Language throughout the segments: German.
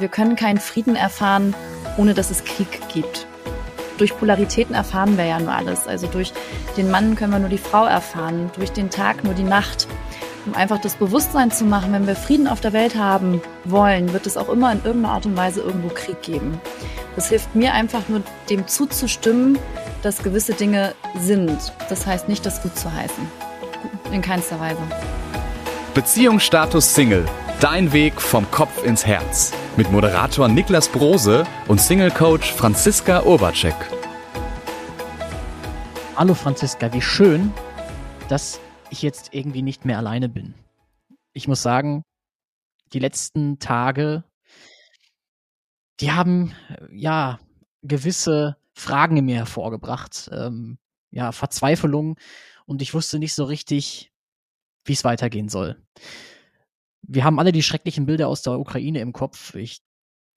wir können keinen Frieden erfahren, ohne dass es Krieg gibt. Durch Polaritäten erfahren wir ja nur alles. Also durch den Mann können wir nur die Frau erfahren, durch den Tag nur die Nacht. Um einfach das Bewusstsein zu machen, wenn wir Frieden auf der Welt haben wollen, wird es auch immer in irgendeiner Art und Weise irgendwo Krieg geben. Das hilft mir einfach nur, dem zuzustimmen, dass gewisse Dinge sind. Das heißt nicht, das gut zu heißen. In keinster Weise. Beziehungsstatus Single. Dein Weg vom Kopf ins Herz. Mit Moderator Niklas Brose und Single-Coach Franziska Urbacek. Hallo Franziska, wie schön, dass ich jetzt irgendwie nicht mehr alleine bin. Ich muss sagen, die letzten Tage, die haben ja gewisse Fragen in mir hervorgebracht, ähm, ja, Verzweiflung und ich wusste nicht so richtig, wie es weitergehen soll. Wir haben alle die schrecklichen Bilder aus der Ukraine im Kopf. Ich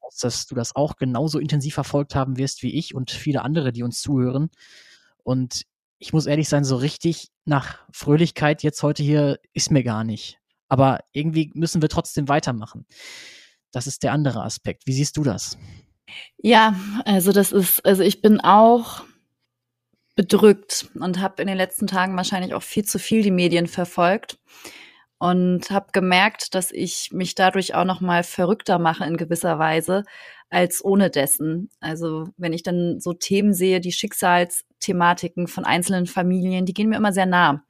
weiß, dass du das auch genauso intensiv verfolgt haben wirst wie ich und viele andere, die uns zuhören. Und ich muss ehrlich sein, so richtig nach Fröhlichkeit jetzt heute hier ist mir gar nicht. Aber irgendwie müssen wir trotzdem weitermachen. Das ist der andere Aspekt. Wie siehst du das? Ja, also das ist, also ich bin auch bedrückt und habe in den letzten Tagen wahrscheinlich auch viel zu viel die Medien verfolgt und habe gemerkt, dass ich mich dadurch auch noch mal verrückter mache in gewisser Weise als ohne dessen. Also wenn ich dann so Themen sehe, die Schicksalsthematiken von einzelnen Familien, die gehen mir immer sehr nah.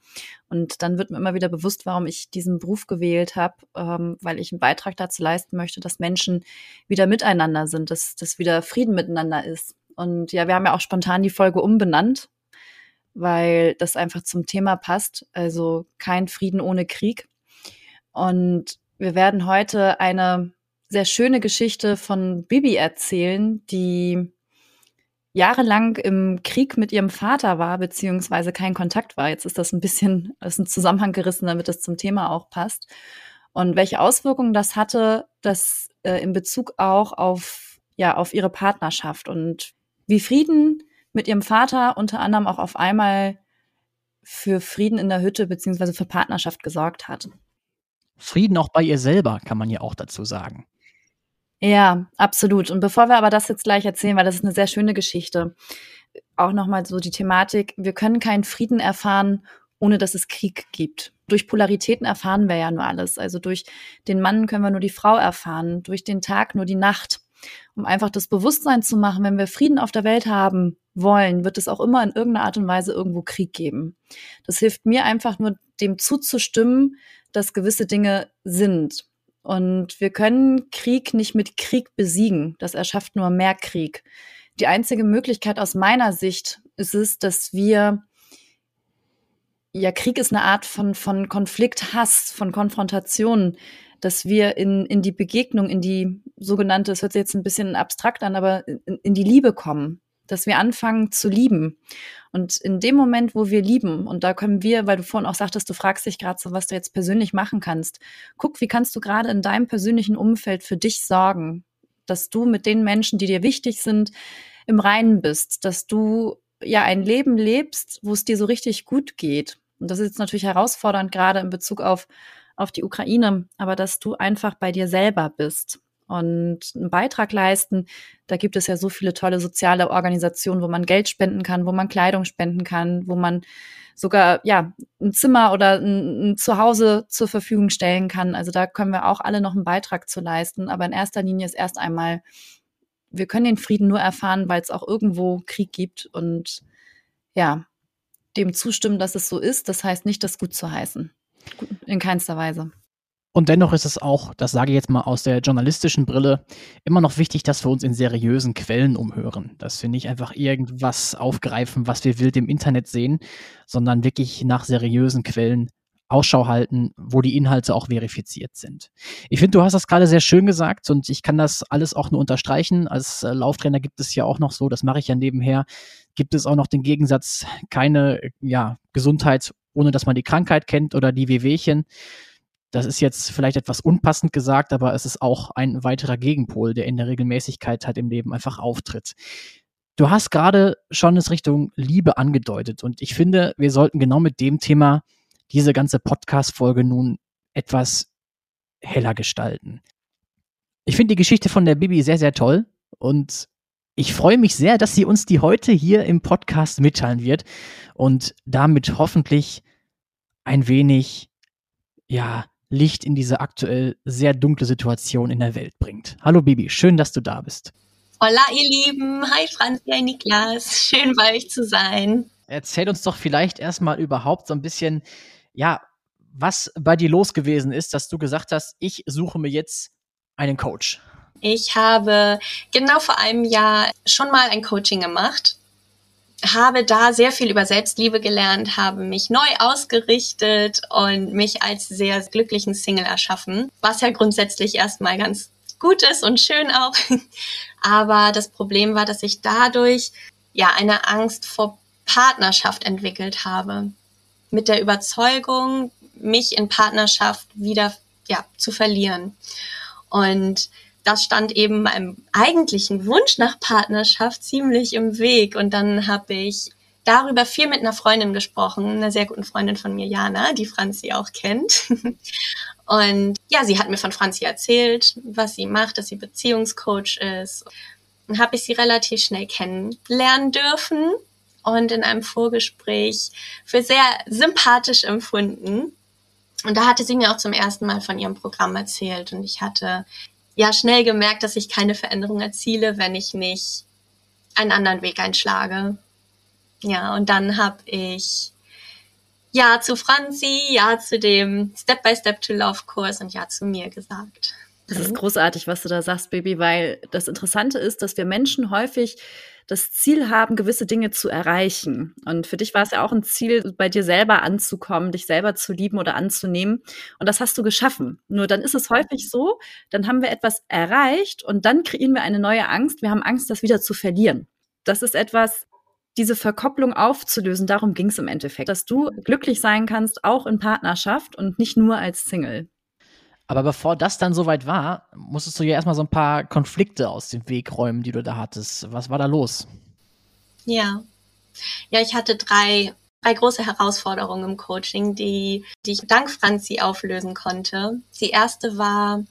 Und dann wird mir immer wieder bewusst, warum ich diesen Beruf gewählt habe, ähm, weil ich einen Beitrag dazu leisten möchte, dass Menschen wieder miteinander sind, dass, dass wieder Frieden miteinander ist. Und ja, wir haben ja auch spontan die Folge umbenannt, weil das einfach zum Thema passt. Also kein Frieden ohne Krieg. Und wir werden heute eine sehr schöne Geschichte von Bibi erzählen, die jahrelang im Krieg mit ihrem Vater war, beziehungsweise kein Kontakt war. Jetzt ist das ein bisschen aus dem Zusammenhang gerissen, damit das zum Thema auch passt. Und welche Auswirkungen das hatte, das äh, in Bezug auch auf, ja, auf ihre Partnerschaft und wie Frieden mit ihrem Vater unter anderem auch auf einmal für Frieden in der Hütte beziehungsweise für Partnerschaft gesorgt hat. Frieden auch bei ihr selber, kann man ja auch dazu sagen. Ja, absolut. Und bevor wir aber das jetzt gleich erzählen, weil das ist eine sehr schöne Geschichte, auch nochmal so die Thematik, wir können keinen Frieden erfahren, ohne dass es Krieg gibt. Durch Polaritäten erfahren wir ja nur alles. Also durch den Mann können wir nur die Frau erfahren, durch den Tag nur die Nacht. Um einfach das Bewusstsein zu machen, wenn wir Frieden auf der Welt haben wollen, wird es auch immer in irgendeiner Art und Weise irgendwo Krieg geben. Das hilft mir einfach nur, dem zuzustimmen, dass gewisse Dinge sind. Und wir können Krieg nicht mit Krieg besiegen. Das erschafft nur mehr Krieg. Die einzige Möglichkeit aus meiner Sicht ist es, dass wir ja, Krieg ist eine Art von, von Konflikt, Hass, von Konfrontation, dass wir in, in die Begegnung, in die sogenannte, es hört sich jetzt ein bisschen abstrakt an, aber in, in die Liebe kommen dass wir anfangen zu lieben. Und in dem Moment, wo wir lieben, und da können wir, weil du vorhin auch sagtest, du fragst dich gerade so, was du jetzt persönlich machen kannst. Guck, wie kannst du gerade in deinem persönlichen Umfeld für dich sorgen, dass du mit den Menschen, die dir wichtig sind, im Reinen bist, dass du ja ein Leben lebst, wo es dir so richtig gut geht. Und das ist jetzt natürlich herausfordernd, gerade in Bezug auf, auf die Ukraine, aber dass du einfach bei dir selber bist und einen Beitrag leisten. Da gibt es ja so viele tolle soziale Organisationen, wo man Geld spenden kann, wo man Kleidung spenden kann, wo man sogar ja ein Zimmer oder ein, ein Zuhause zur Verfügung stellen kann. Also da können wir auch alle noch einen Beitrag zu leisten. Aber in erster Linie ist erst einmal, wir können den Frieden nur erfahren, weil es auch irgendwo Krieg gibt und ja, dem zustimmen, dass es so ist. Das heißt nicht, das gut zu heißen. In keinster Weise. Und dennoch ist es auch, das sage ich jetzt mal aus der journalistischen Brille, immer noch wichtig, dass wir uns in seriösen Quellen umhören. Dass wir nicht einfach irgendwas aufgreifen, was wir wild im Internet sehen, sondern wirklich nach seriösen Quellen Ausschau halten, wo die Inhalte auch verifiziert sind. Ich finde, du hast das gerade sehr schön gesagt und ich kann das alles auch nur unterstreichen. Als äh, Lauftrainer gibt es ja auch noch so, das mache ich ja nebenher, gibt es auch noch den Gegensatz, keine ja, Gesundheit, ohne dass man die Krankheit kennt oder die Wehwehchen. Das ist jetzt vielleicht etwas unpassend gesagt, aber es ist auch ein weiterer Gegenpol, der in der Regelmäßigkeit halt im Leben einfach auftritt. Du hast gerade schon es Richtung Liebe angedeutet und ich finde, wir sollten genau mit dem Thema diese ganze Podcast-Folge nun etwas heller gestalten. Ich finde die Geschichte von der Bibi sehr, sehr toll und ich freue mich sehr, dass sie uns die heute hier im Podcast mitteilen wird und damit hoffentlich ein wenig, ja, Licht in diese aktuell sehr dunkle Situation in der Welt bringt. Hallo Bibi, schön, dass du da bist. Hola ihr Lieben, hi Franz, hi Niklas, schön bei euch zu sein. Erzähl uns doch vielleicht erstmal überhaupt so ein bisschen, ja, was bei dir los gewesen ist, dass du gesagt hast, ich suche mir jetzt einen Coach. Ich habe genau vor einem Jahr schon mal ein Coaching gemacht habe da sehr viel über Selbstliebe gelernt, habe mich neu ausgerichtet und mich als sehr glücklichen Single erschaffen, was ja grundsätzlich erstmal ganz gut ist und schön auch. Aber das Problem war, dass ich dadurch ja eine Angst vor Partnerschaft entwickelt habe. Mit der Überzeugung, mich in Partnerschaft wieder ja, zu verlieren. Und das stand eben meinem eigentlichen Wunsch nach Partnerschaft ziemlich im Weg. Und dann habe ich darüber viel mit einer Freundin gesprochen, einer sehr guten Freundin von mir, Jana, die Franzi auch kennt. Und ja, sie hat mir von Franzi erzählt, was sie macht, dass sie Beziehungscoach ist. Und habe ich sie relativ schnell kennenlernen dürfen und in einem Vorgespräch für sehr sympathisch empfunden. Und da hatte sie mir auch zum ersten Mal von ihrem Programm erzählt und ich hatte ja schnell gemerkt, dass ich keine Veränderung erziele, wenn ich nicht einen anderen Weg einschlage. Ja, und dann habe ich ja zu Franzi, ja zu dem Step by Step to Love Kurs und ja zu mir gesagt. Das ist großartig, was du da sagst, Baby, weil das Interessante ist, dass wir Menschen häufig das Ziel haben, gewisse Dinge zu erreichen. Und für dich war es ja auch ein Ziel, bei dir selber anzukommen, dich selber zu lieben oder anzunehmen. Und das hast du geschaffen. Nur dann ist es häufig so, dann haben wir etwas erreicht und dann kreieren wir eine neue Angst. Wir haben Angst, das wieder zu verlieren. Das ist etwas, diese Verkopplung aufzulösen. Darum ging es im Endeffekt, dass du glücklich sein kannst, auch in Partnerschaft und nicht nur als Single. Aber bevor das dann soweit war, musstest du ja erstmal so ein paar Konflikte aus dem Weg räumen, die du da hattest. Was war da los? Ja. Ja, ich hatte drei, drei große Herausforderungen im Coaching, die, die ich dank Franzi auflösen konnte. Die erste war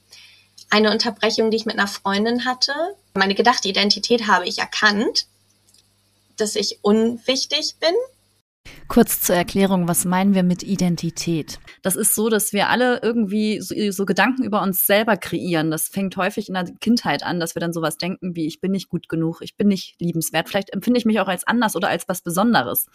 eine Unterbrechung, die ich mit einer Freundin hatte. Meine gedachte Identität habe ich erkannt, dass ich unwichtig bin Kurz zur Erklärung, was meinen wir mit Identität? Das ist so, dass wir alle irgendwie so, so, Gedanken über uns selber kreieren. Das fängt häufig in der Kindheit an, dass wir dann sowas denken wie, ich bin nicht gut genug, ich bin nicht liebenswert. Vielleicht empfinde ich mich auch als anders oder als was Besonderes.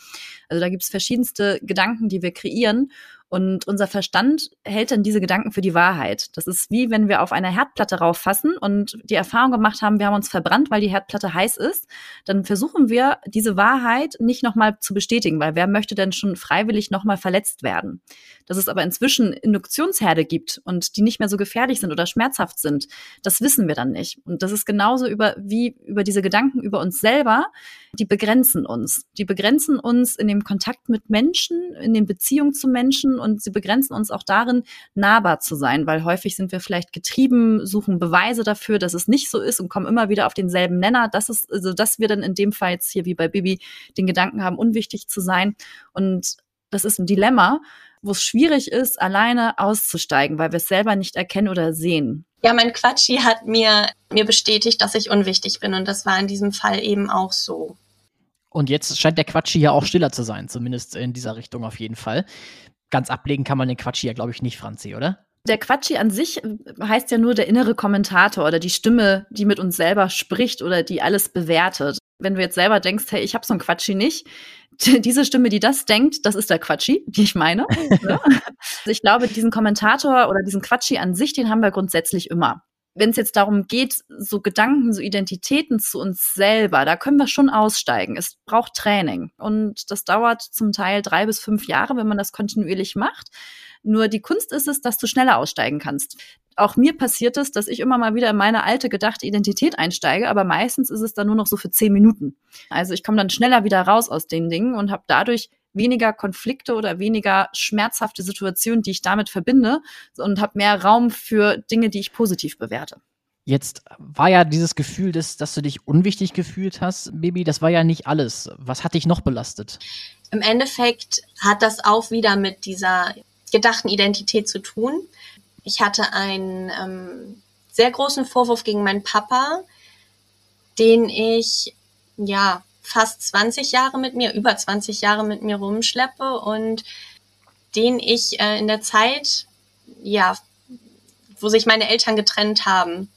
Also da gibt es verschiedenste Gedanken, die wir kreieren. Und unser Verstand hält dann diese Gedanken für die Wahrheit. Das ist wie wenn wir auf eine Herdplatte rauffassen und die Erfahrung gemacht haben, wir haben uns verbrannt, weil die Herdplatte heiß ist. Dann versuchen wir, diese Wahrheit nicht nochmal zu bestätigen, weil wer möchte denn schon freiwillig nochmal verletzt werden? Dass es aber inzwischen Induktionsherde gibt und die nicht mehr so gefährlich sind oder schmerzhaft sind, das wissen wir dann nicht. Und das ist genauso über, wie über diese Gedanken über uns selber, die begrenzen uns. Die begrenzen uns in dem Kontakt mit Menschen, in den Beziehungen zu Menschen und sie begrenzen uns auch darin, nahbar zu sein, weil häufig sind wir vielleicht getrieben, suchen Beweise dafür, dass es nicht so ist und kommen immer wieder auf denselben Nenner. Das ist, also, dass wir dann in dem Fall jetzt hier wie bei Bibi den Gedanken haben, unwichtig zu sein. Und das ist ein Dilemma, wo es schwierig ist, alleine auszusteigen, weil wir es selber nicht erkennen oder sehen. Ja, mein Quatschi hat mir, mir bestätigt, dass ich unwichtig bin und das war in diesem Fall eben auch so. Und jetzt scheint der Quatschi ja auch stiller zu sein, zumindest in dieser Richtung auf jeden Fall. Ganz ablegen kann man den Quatschi ja, glaube ich, nicht, Franzi, oder? Der Quatschi an sich heißt ja nur der innere Kommentator oder die Stimme, die mit uns selber spricht oder die alles bewertet. Wenn du jetzt selber denkst, hey, ich habe so einen Quatschi nicht, diese Stimme, die das denkt, das ist der Quatschi, die ich meine. Ne? ich glaube, diesen Kommentator oder diesen Quatschi an sich, den haben wir grundsätzlich immer. Wenn es jetzt darum geht, so Gedanken, so Identitäten zu uns selber, da können wir schon aussteigen. Es braucht Training. Und das dauert zum Teil drei bis fünf Jahre, wenn man das kontinuierlich macht. Nur die Kunst ist es, dass du schneller aussteigen kannst auch mir passiert es, dass ich immer mal wieder in meine alte gedachte Identität einsteige, aber meistens ist es dann nur noch so für zehn Minuten. Also ich komme dann schneller wieder raus aus den Dingen und habe dadurch weniger Konflikte oder weniger schmerzhafte Situationen, die ich damit verbinde und habe mehr Raum für Dinge, die ich positiv bewerte. Jetzt war ja dieses Gefühl, dass, dass du dich unwichtig gefühlt hast, Baby, das war ja nicht alles. Was hat dich noch belastet? Im Endeffekt hat das auch wieder mit dieser gedachten Identität zu tun. Ich hatte ein ähm, sehr großen Vorwurf gegen meinen Papa, den ich ja fast 20 Jahre mit mir, über 20 Jahre mit mir rumschleppe und den ich äh, in der Zeit, ja, wo sich meine Eltern getrennt haben,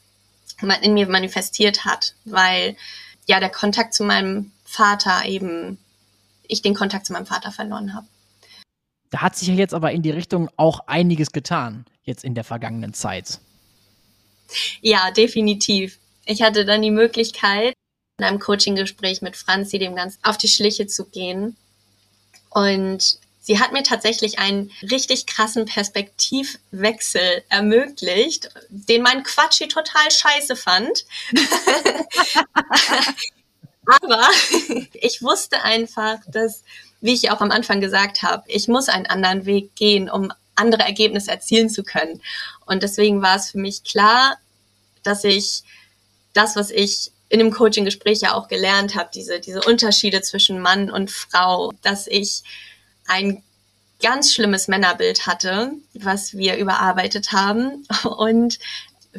in mir manifestiert hat, weil ja der Kontakt zu meinem Vater eben, ich den Kontakt zu meinem Vater verloren habe. Da hat sich ja jetzt aber in die Richtung auch einiges getan, jetzt in der vergangenen Zeit. Ja, definitiv. Ich hatte dann die Möglichkeit, in einem Coaching-Gespräch mit Franzi dem Ganzen auf die Schliche zu gehen. Und sie hat mir tatsächlich einen richtig krassen Perspektivwechsel ermöglicht, den mein Quatschi total scheiße fand. Aber ich wusste einfach, dass, wie ich auch am Anfang gesagt habe, ich muss einen anderen Weg gehen, um andere Ergebnisse erzielen zu können. Und deswegen war es für mich klar, dass ich das, was ich in dem Coaching-Gespräch ja auch gelernt habe, diese, diese Unterschiede zwischen Mann und Frau, dass ich ein ganz schlimmes Männerbild hatte, was wir überarbeitet haben und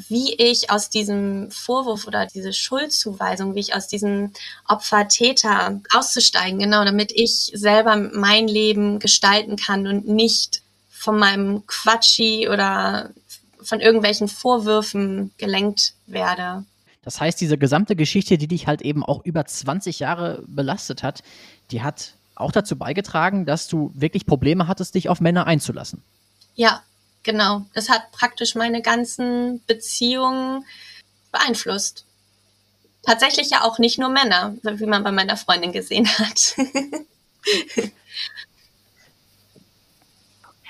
wie ich aus diesem Vorwurf oder diese Schuldzuweisung, wie ich aus diesem Opfer-Täter auszusteigen, genau, damit ich selber mein Leben gestalten kann und nicht von meinem Quatschi oder von irgendwelchen Vorwürfen gelenkt werde. Das heißt, diese gesamte Geschichte, die dich halt eben auch über 20 Jahre belastet hat, die hat auch dazu beigetragen, dass du wirklich Probleme hattest, dich auf Männer einzulassen. Ja, genau. Das hat praktisch meine ganzen Beziehungen beeinflusst. Tatsächlich ja auch nicht nur Männer, wie man bei meiner Freundin gesehen hat.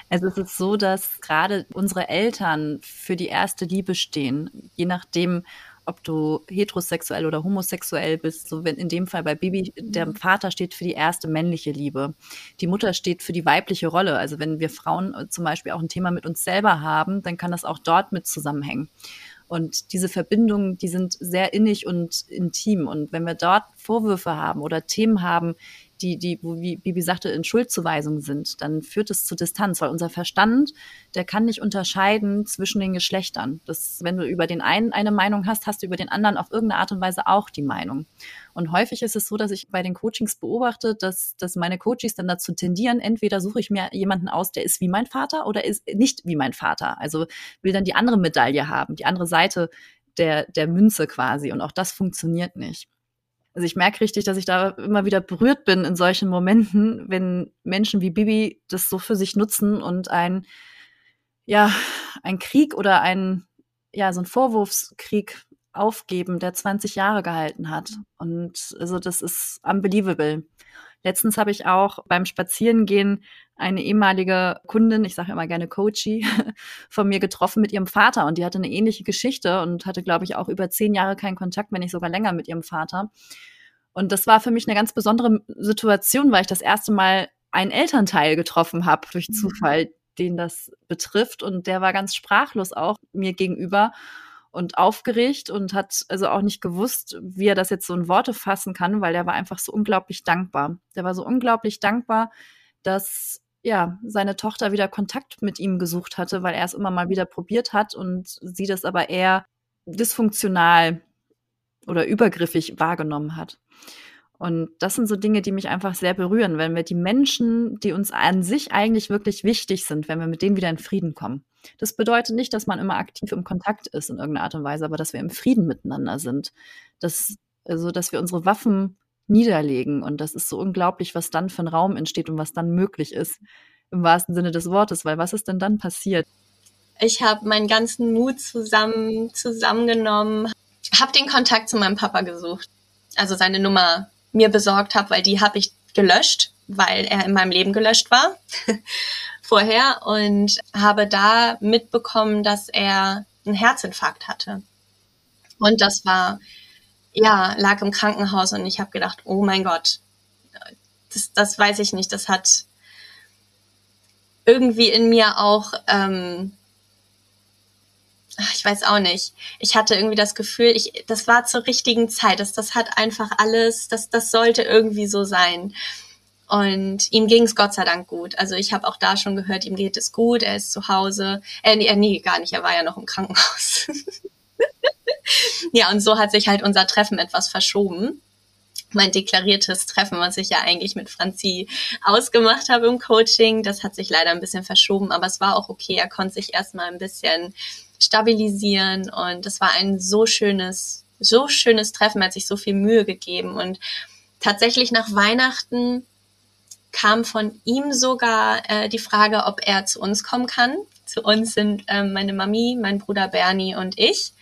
Also es ist so, dass gerade unsere Eltern für die erste Liebe stehen, je nachdem, ob du heterosexuell oder homosexuell bist. So wenn in dem Fall bei Bibi der mhm. Vater steht für die erste männliche Liebe, die Mutter steht für die weibliche Rolle. Also wenn wir Frauen äh, zum Beispiel auch ein Thema mit uns selber haben, dann kann das auch dort mit zusammenhängen. Und diese Verbindungen, die sind sehr innig und intim. Und wenn wir dort Vorwürfe haben oder Themen haben, die, die, wo, wie Bibi sagte, in Schuldzuweisung sind, dann führt es zu Distanz, weil unser Verstand, der kann nicht unterscheiden zwischen den Geschlechtern. Das, wenn du über den einen eine Meinung hast, hast du über den anderen auf irgendeine Art und Weise auch die Meinung. Und häufig ist es so, dass ich bei den Coachings beobachte, dass, dass meine Coaches dann dazu tendieren, entweder suche ich mir jemanden aus, der ist wie mein Vater oder ist nicht wie mein Vater. Also will dann die andere Medaille haben, die andere Seite der, der Münze quasi. Und auch das funktioniert nicht. Also ich merke richtig, dass ich da immer wieder berührt bin in solchen Momenten, wenn Menschen wie Bibi das so für sich nutzen und ein, ja, ein Krieg oder ein, ja, so ein Vorwurfskrieg aufgeben, der 20 Jahre gehalten hat. Und also das ist unbelievable. Letztens habe ich auch beim Spazierengehen eine ehemalige Kundin, ich sage immer gerne Coachy, von mir getroffen mit ihrem Vater und die hatte eine ähnliche Geschichte und hatte, glaube ich, auch über zehn Jahre keinen Kontakt, wenn nicht sogar länger mit ihrem Vater. Und das war für mich eine ganz besondere Situation, weil ich das erste Mal einen Elternteil getroffen habe durch mhm. Zufall, den das betrifft. Und der war ganz sprachlos auch mir gegenüber und aufgeregt und hat also auch nicht gewusst, wie er das jetzt so in Worte fassen kann, weil der war einfach so unglaublich dankbar. Der war so unglaublich dankbar, dass ja, seine Tochter wieder Kontakt mit ihm gesucht hatte, weil er es immer mal wieder probiert hat und sie das aber eher dysfunktional oder übergriffig wahrgenommen hat. Und das sind so Dinge, die mich einfach sehr berühren, wenn wir die Menschen, die uns an sich eigentlich wirklich wichtig sind, wenn wir mit denen wieder in Frieden kommen. Das bedeutet nicht, dass man immer aktiv im Kontakt ist in irgendeiner Art und Weise, aber dass wir im Frieden miteinander sind. Dass, also, dass wir unsere Waffen niederlegen. Und das ist so unglaublich, was dann für ein Raum entsteht und was dann möglich ist, im wahrsten Sinne des Wortes. Weil was ist denn dann passiert? Ich habe meinen ganzen Mut zusammen, zusammengenommen, habe den Kontakt zu meinem Papa gesucht. Also seine Nummer mir besorgt habe, weil die habe ich gelöscht, weil er in meinem Leben gelöscht war vorher und habe da mitbekommen, dass er einen Herzinfarkt hatte. Und das war ja, lag im Krankenhaus und ich habe gedacht, oh mein Gott, das, das weiß ich nicht, das hat irgendwie in mir auch, ähm, ich weiß auch nicht, ich hatte irgendwie das Gefühl, ich, das war zur richtigen Zeit, das, das hat einfach alles, das, das sollte irgendwie so sein. Und ihm ging es Gott sei Dank gut. Also ich habe auch da schon gehört, ihm geht es gut, er ist zu Hause. Äh, nee, nee, gar nicht, er war ja noch im Krankenhaus. ja, und so hat sich halt unser Treffen etwas verschoben mein deklariertes Treffen, was ich ja eigentlich mit Franzi ausgemacht habe im Coaching. Das hat sich leider ein bisschen verschoben, aber es war auch okay. Er konnte sich erstmal ein bisschen stabilisieren und es war ein so schönes, so schönes Treffen, er hat sich so viel Mühe gegeben und tatsächlich nach Weihnachten kam von ihm sogar äh, die Frage, ob er zu uns kommen kann. Zu uns sind ähm, meine Mami, mein Bruder Bernie und ich.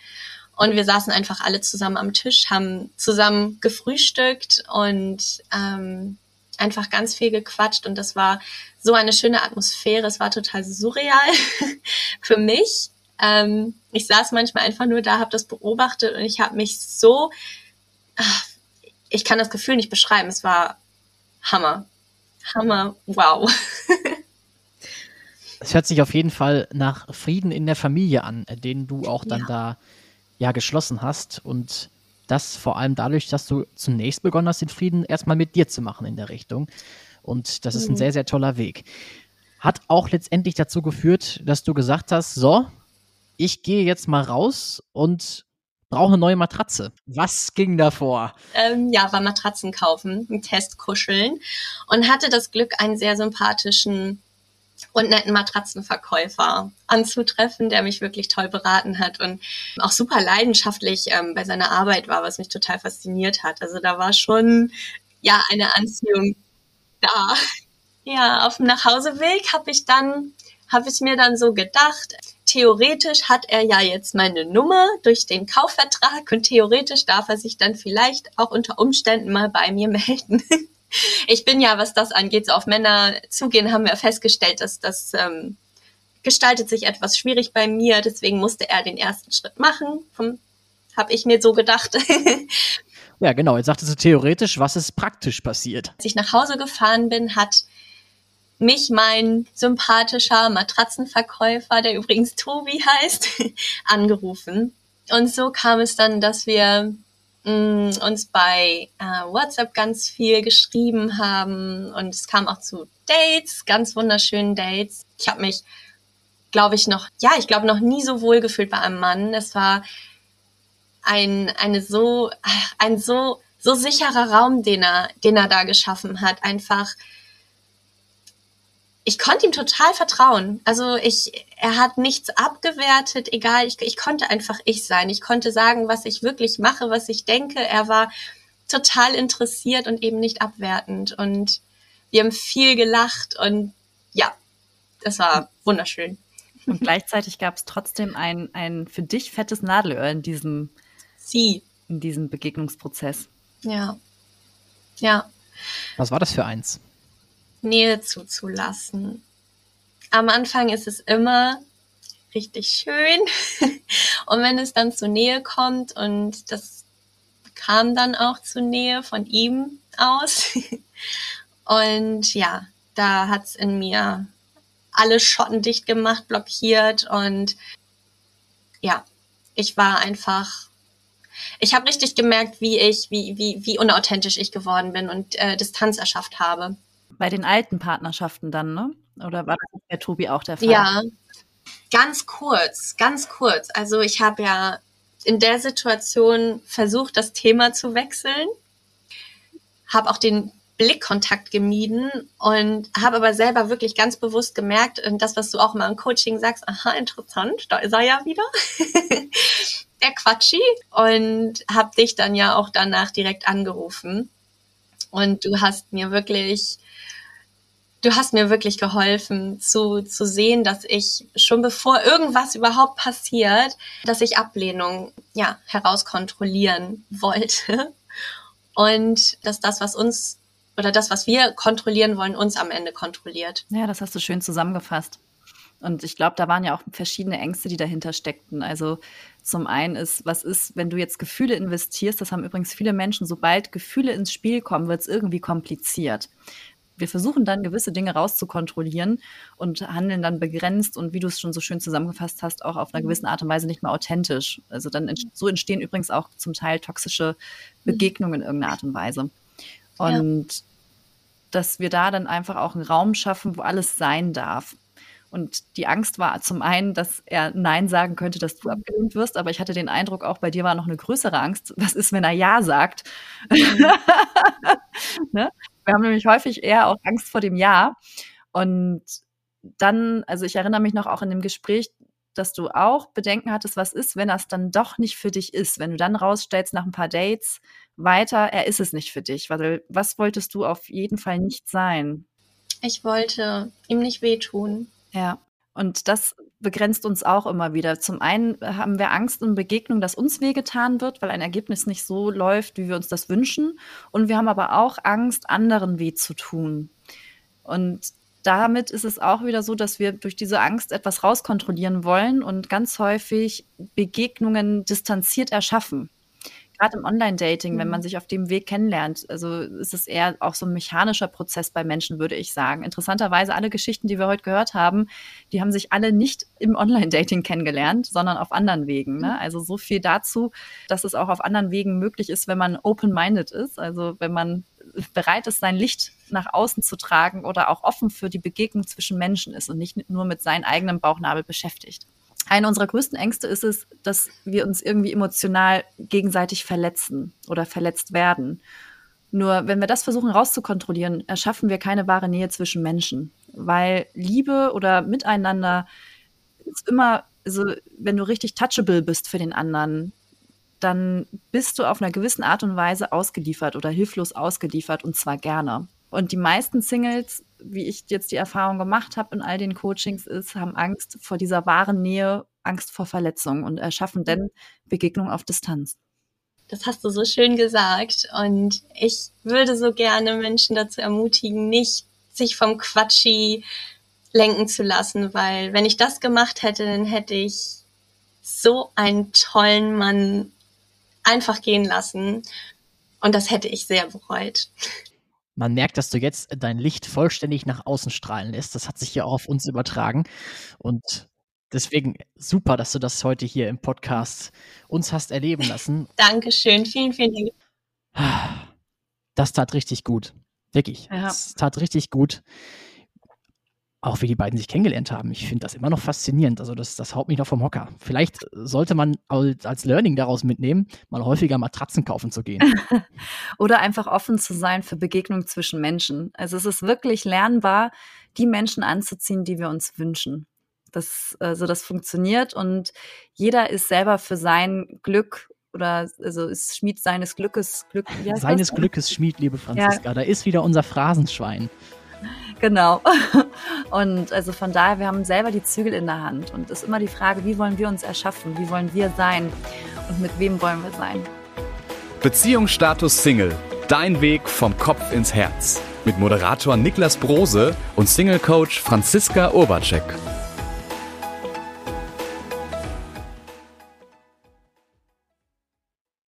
Und wir saßen einfach alle zusammen am Tisch, haben zusammen gefrühstückt und ähm, einfach ganz viel gequatscht. Und das war so eine schöne Atmosphäre. Es war total surreal für mich. Ähm, ich saß manchmal einfach nur da, habe das beobachtet und ich habe mich so, ach, ich kann das Gefühl nicht beschreiben. Es war Hammer. Hammer, wow. Es hört sich auf jeden Fall nach Frieden in der Familie an, den du auch dann ja. da ja geschlossen hast und das vor allem dadurch, dass du zunächst begonnen hast, den Frieden erstmal mit dir zu machen in der Richtung. Und das ist ein mhm. sehr, sehr toller Weg. Hat auch letztendlich dazu geführt, dass du gesagt hast, so, ich gehe jetzt mal raus und brauche eine neue Matratze. Was ging da vor? Ähm, ja, war Matratzen kaufen, einen Test kuscheln und hatte das Glück, einen sehr sympathischen und netten Matratzenverkäufer anzutreffen, der mich wirklich toll beraten hat und auch super leidenschaftlich ähm, bei seiner Arbeit war, was mich total fasziniert hat. Also da war schon ja eine Anziehung da. Ja, auf dem Nachhauseweg habe ich dann habe ich mir dann so gedacht, theoretisch hat er ja jetzt meine Nummer durch den Kaufvertrag und theoretisch darf er sich dann vielleicht auch unter Umständen mal bei mir melden ich bin ja, was das angeht, so auf Männer zugehen, haben wir festgestellt, dass das ähm, gestaltet sich etwas schwierig bei mir. Deswegen musste er den ersten Schritt machen. Habe ich mir so gedacht. ja, genau. Jetzt sagtest du theoretisch, was ist praktisch passiert? Als ich nach Hause gefahren bin, hat mich mein sympathischer Matratzenverkäufer, der übrigens Tobi heißt, angerufen. Und so kam es dann, dass wir mh, uns bei äh, WhatsApp ganz viel geschrieben haben und es kam auch zu Dates, ganz wunderschönen Dates. Ich habe mich, glaube ich, noch, ja, ich glaube, noch nie so wohl gefühlt bei einem Mann. Es war ein, eine so, ein so, so sicherer Raum, den er, den er da geschaffen hat. Einfach, ich konnte ihm total vertrauen. Also ich, er hat nichts abgewertet, egal, ich, ich konnte einfach ich sein. Ich konnte sagen, was ich wirklich mache, was ich denke. Er war total interessiert und eben nicht abwertend. Und wir haben viel gelacht und ja, das war wunderschön. Und gleichzeitig gab es trotzdem ein, ein für dich fettes Nadelöhr in diesem, Sie. in diesem Begegnungsprozess. Ja. Ja. Was war das für eins? Nähe zuzulassen. Am Anfang ist es immer richtig schön. und wenn es dann zur Nähe kommt und das kam dann auch zur Nähe von ihm aus. und ja, da hat's in mir alle Schotten dicht gemacht, blockiert und ja, ich war einfach ich habe richtig gemerkt, wie ich, wie, wie, wie unauthentisch ich geworden bin und äh, Distanz erschafft habe. Bei den alten Partnerschaften dann, ne? Oder war das bei Tobi auch der Fall? Ja, ganz kurz, ganz kurz. Also ich habe ja in der Situation versucht, das Thema zu wechseln, habe auch den Blickkontakt gemieden und habe aber selber wirklich ganz bewusst gemerkt, das, was du auch mal im Coaching sagst, aha, interessant, da ist er ja wieder, der Quatschi und habe dich dann ja auch danach direkt angerufen und du hast mir wirklich du hast mir wirklich geholfen zu, zu sehen, dass ich schon bevor irgendwas überhaupt passiert, dass ich Ablehnung ja herauskontrollieren wollte und dass das, was uns oder das, was wir kontrollieren wollen, uns am Ende kontrolliert. Ja, das hast du schön zusammengefasst. Und ich glaube, da waren ja auch verschiedene Ängste, die dahinter steckten. Also zum einen ist, was ist, wenn du jetzt Gefühle investierst, das haben übrigens viele Menschen, sobald Gefühle ins Spiel kommen, wird es irgendwie kompliziert wir versuchen dann gewisse Dinge rauszukontrollieren und handeln dann begrenzt und wie du es schon so schön zusammengefasst hast, auch auf einer mhm. gewissen Art und Weise nicht mehr authentisch. Also dann so entstehen übrigens auch zum Teil toxische mhm. Begegnungen in irgendeiner Art und Weise. Und ja. dass wir da dann einfach auch einen Raum schaffen, wo alles sein darf. Und die Angst war zum einen, dass er Nein sagen könnte, dass du abgelehnt wirst, aber ich hatte den Eindruck, auch bei dir war noch eine größere Angst. Was ist, wenn er Ja sagt? Mhm. ne? Wir haben nämlich häufig eher auch Angst vor dem Ja. Und dann, also ich erinnere mich noch auch in dem Gespräch, dass du auch Bedenken hattest, was ist, wenn das dann doch nicht für dich ist, wenn du dann rausstellst nach ein paar Dates weiter, er ist es nicht für dich. Weil was wolltest du auf jeden Fall nicht sein? Ich wollte ihm nicht wehtun. Ja. Und das begrenzt uns auch immer wieder. Zum einen haben wir Angst in Begegnung, dass uns wehgetan wird, weil ein Ergebnis nicht so läuft, wie wir uns das wünschen. Und wir haben aber auch Angst, anderen weh zu tun. Und damit ist es auch wieder so, dass wir durch diese Angst etwas rauskontrollieren wollen und ganz häufig Begegnungen distanziert erschaffen gerade im Online-Dating, wenn man mhm. sich auf dem Weg kennenlernt, also ist es eher auch so ein mechanischer Prozess bei Menschen, würde ich sagen. Interessanterweise, alle Geschichten, die wir heute gehört haben, die haben sich alle nicht im Online-Dating kennengelernt, sondern auf anderen Wegen. Ne? Mhm. Also so viel dazu, dass es auch auf anderen Wegen möglich ist, wenn man open-minded ist, also wenn man bereit ist, sein Licht nach außen zu tragen oder auch offen für die Begegnung zwischen Menschen ist und nicht nur mit seinem eigenen Bauchnabel beschäftigt eine unserer größten Ängste ist es, dass wir uns irgendwie emotional gegenseitig verletzen oder verletzt werden. Nur wenn wir das versuchen rauszukontrollieren, erschaffen wir keine wahre Nähe zwischen Menschen, weil Liebe oder Miteinander ist immer, also wenn du richtig touchable bist für den anderen, dann bist du auf einer gewissen Art und Weise ausgeliefert oder hilflos ausgeliefert und zwar gerne. Und die meisten Singles, wie ich jetzt die Erfahrung gemacht habe in all den Coachings, ist, haben Angst vor dieser wahren Nähe, Angst vor Verletzung und erschaffen dann Begegnung auf Distanz. Das hast du so schön gesagt. Und ich würde so gerne Menschen dazu ermutigen, nicht sich vom Quatschi lenken zu lassen, weil wenn ich das gemacht hätte, dann hätte ich so einen tollen Mann einfach gehen lassen. Und das hätte ich sehr bereut man merkt, dass du jetzt dein Licht vollständig nach außen strahlen lässt. Das hat sich ja auch auf uns übertragen. Und deswegen super, dass du das heute hier im Podcast uns hast erleben lassen. Dankeschön. Vielen, vielen Dank. Das tat richtig gut. Wirklich. Ja. Das tat richtig gut auch wie die beiden sich kennengelernt haben. Ich finde das immer noch faszinierend. Also das, das haut mich noch vom Hocker. Vielleicht sollte man als Learning daraus mitnehmen, mal häufiger Matratzen kaufen zu gehen. Oder einfach offen zu sein für Begegnungen zwischen Menschen. Also es ist wirklich lernbar, die Menschen anzuziehen, die wir uns wünschen. Das, also das funktioniert und jeder ist selber für sein Glück oder also ist Schmied seines Glückes Glück. Seines Glückes Schmied, liebe Franziska. Ja. Da ist wieder unser Phrasenschwein. Genau. Und also von daher, wir haben selber die Zügel in der Hand. Und es ist immer die Frage, wie wollen wir uns erschaffen? Wie wollen wir sein? Und mit wem wollen wir sein? Beziehungsstatus Single. Dein Weg vom Kopf ins Herz. Mit Moderator Niklas Brose und Single Coach Franziska Urbacek.